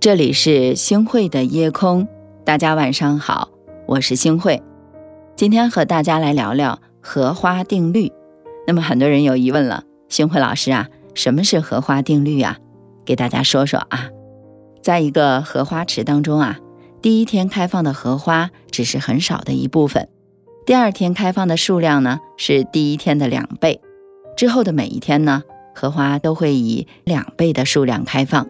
这里是星汇的夜空，大家晚上好，我是星汇。今天和大家来聊聊荷花定律。那么很多人有疑问了，星汇老师啊，什么是荷花定律啊？给大家说说啊，在一个荷花池当中啊，第一天开放的荷花只是很少的一部分，第二天开放的数量呢是第一天的两倍，之后的每一天呢，荷花都会以两倍的数量开放。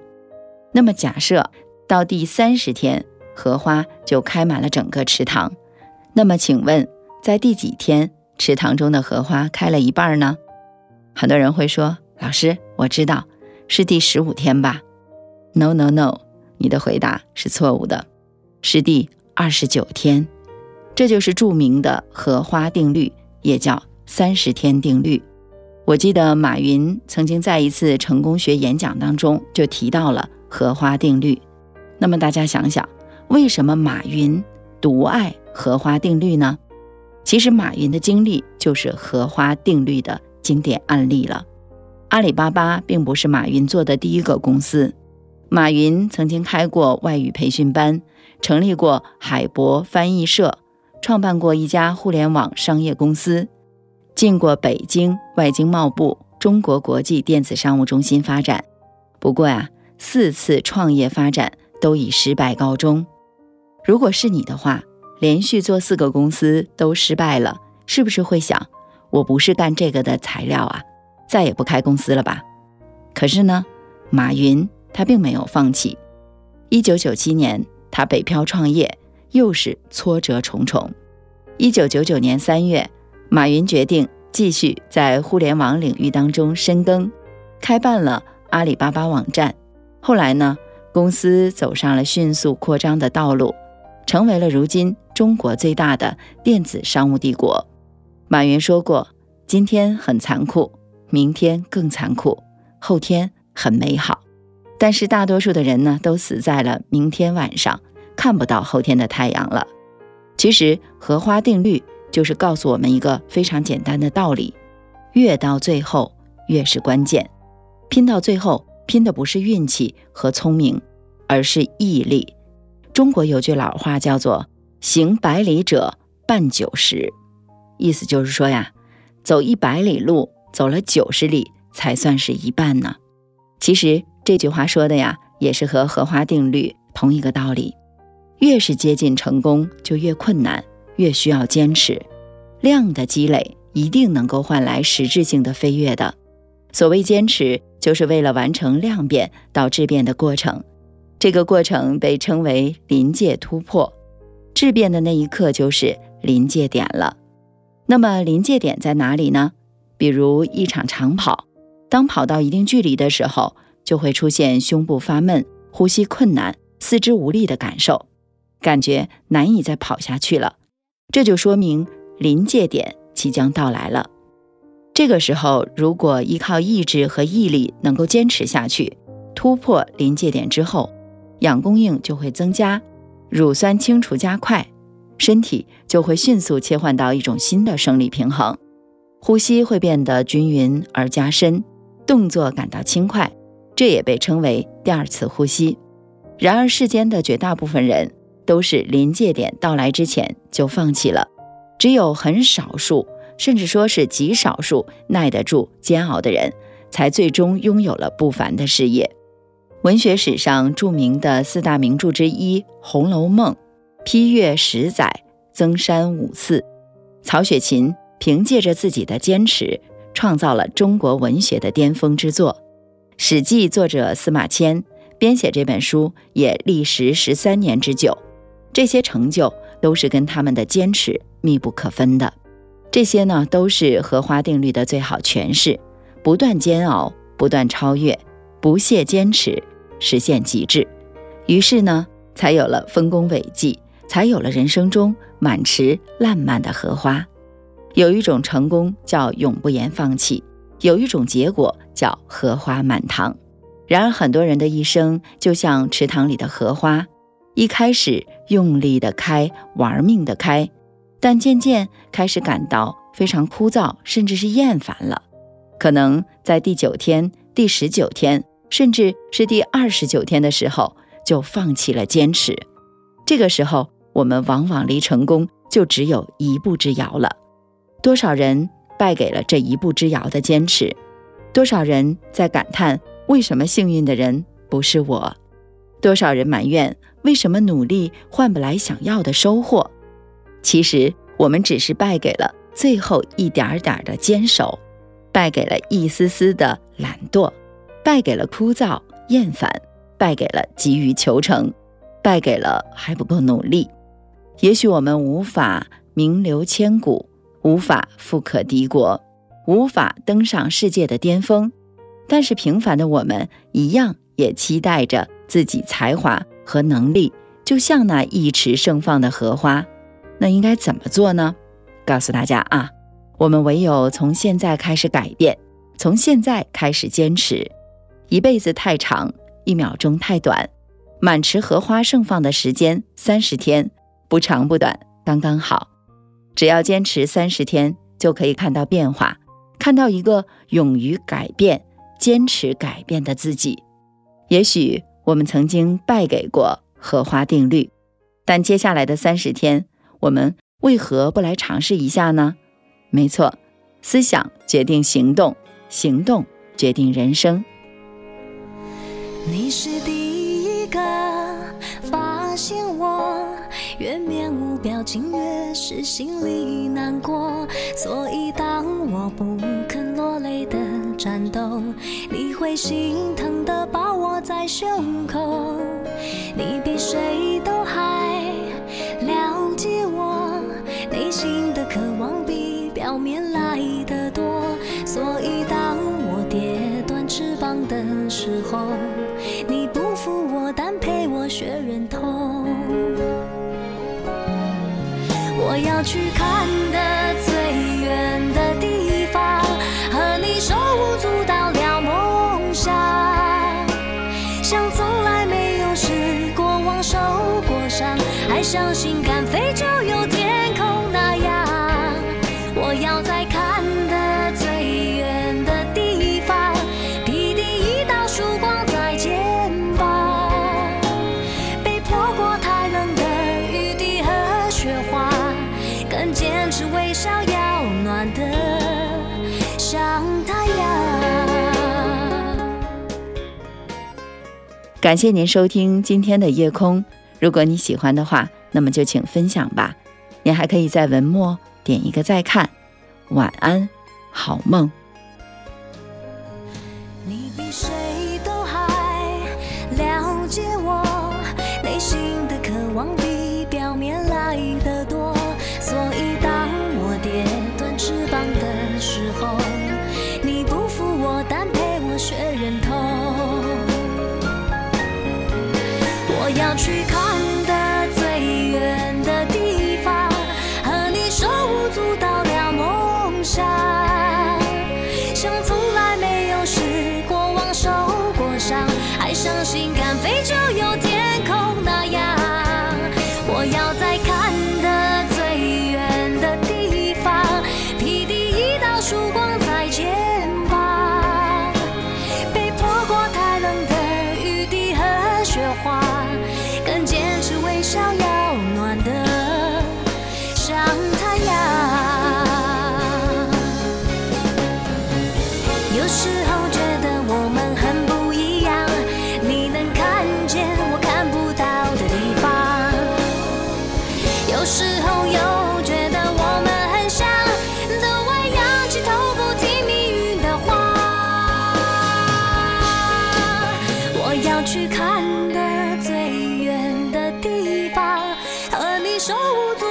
那么假设到第三十天，荷花就开满了整个池塘。那么请问，在第几天池塘中的荷花开了一半呢？很多人会说：“老师，我知道是第十五天吧？”No No No，你的回答是错误的，是第二十九天。这就是著名的荷花定律，也叫三十天定律。我记得马云曾经在一次成功学演讲当中就提到了。荷花定律，那么大家想想，为什么马云独爱荷花定律呢？其实马云的经历就是荷花定律的经典案例了。阿里巴巴并不是马云做的第一个公司，马云曾经开过外语培训班，成立过海博翻译社，创办过一家互联网商业公司，进过北京外经贸部中国国际电子商务中心发展。不过呀。四次创业发展都以失败告终。如果是你的话，连续做四个公司都失败了，是不是会想，我不是干这个的材料啊，再也不开公司了吧？可是呢，马云他并没有放弃。一九九七年，他北漂创业，又是挫折重重。一九九九年三月，马云决定继续在互联网领域当中深耕，开办了阿里巴巴网站。后来呢，公司走上了迅速扩张的道路，成为了如今中国最大的电子商务帝国。马云说过：“今天很残酷，明天更残酷，后天很美好。”但是大多数的人呢，都死在了明天晚上，看不到后天的太阳了。其实荷花定律就是告诉我们一个非常简单的道理：越到最后越是关键，拼到最后。拼的不是运气和聪明，而是毅力。中国有句老话叫做“行百里者半九十”，意思就是说呀，走一百里路，走了九十里才算是一半呢。其实这句话说的呀，也是和荷花定律同一个道理。越是接近成功，就越困难，越需要坚持。量的积累一定能够换来实质性的飞跃的。所谓坚持。就是为了完成量变到质变的过程，这个过程被称为临界突破。质变的那一刻就是临界点了。那么临界点在哪里呢？比如一场长跑，当跑到一定距离的时候，就会出现胸部发闷、呼吸困难、四肢无力的感受，感觉难以再跑下去了。这就说明临界点即将到来了。这个时候，如果依靠意志和毅力能够坚持下去，突破临界点之后，氧供应就会增加，乳酸清除加快，身体就会迅速切换到一种新的生理平衡，呼吸会变得均匀而加深，动作感到轻快，这也被称为第二次呼吸。然而，世间的绝大部分人都是临界点到来之前就放弃了，只有很少数。甚至说是极少数耐得住煎熬的人，才最终拥有了不凡的事业。文学史上著名的四大名著之一《红楼梦》，批阅十载，增删五次。曹雪芹凭借着自己的坚持，创造了中国文学的巅峰之作。《史记》作者司马迁编写这本书也历时十三年之久，这些成就都是跟他们的坚持密不可分的。这些呢，都是荷花定律的最好诠释：不断煎熬，不断超越，不懈坚持，实现极致。于是呢，才有了丰功伟绩，才有了人生中满池烂漫的荷花。有一种成功叫永不言放弃，有一种结果叫荷花满堂。然而，很多人的一生就像池塘里的荷花，一开始用力的开，玩命的开。但渐渐开始感到非常枯燥，甚至是厌烦了。可能在第九天、第十九天，甚至是第二十九天的时候，就放弃了坚持。这个时候，我们往往离成功就只有一步之遥了。多少人败给了这一步之遥的坚持？多少人在感叹为什么幸运的人不是我？多少人埋怨为什么努力换不来想要的收获？其实，我们只是败给了最后一点点的坚守，败给了一丝丝的懒惰，败给了枯燥厌烦，败给了急于求成。败给了还不够努力，也许我们无法名留千古，无法富可敌国，无法登上世界的巅峰，但是平凡的我们一样也期待着自己才华和能力，就像那一池盛放的荷花。那应该怎么做呢？告诉大家啊，我们唯有从现在开始改变，从现在开始坚持。一辈子太长，一秒钟太短。满池荷花盛放的时间三十天，不长不短，刚刚好。只要坚持三十天，就可以看到变化，看到一个勇于改变、坚持改变的自己。也许我们曾经败给过荷花定律，但接下来的三十天，我们为何不来尝试一下呢？没错，思想决定行动，行动决定人生。你是第一。个发现我越面无表情，越是心里难过。所以当我不肯落泪的战斗，你会心疼的抱我在胸口。你要去看的最远的地方，和你手舞足蹈聊梦想，像从来没有失过望、受过伤，还相信敢飞就感谢您收听今天的夜空。如果你喜欢的话，那么就请分享吧。您还可以在文末点一个再看。晚安，好梦。我手舞足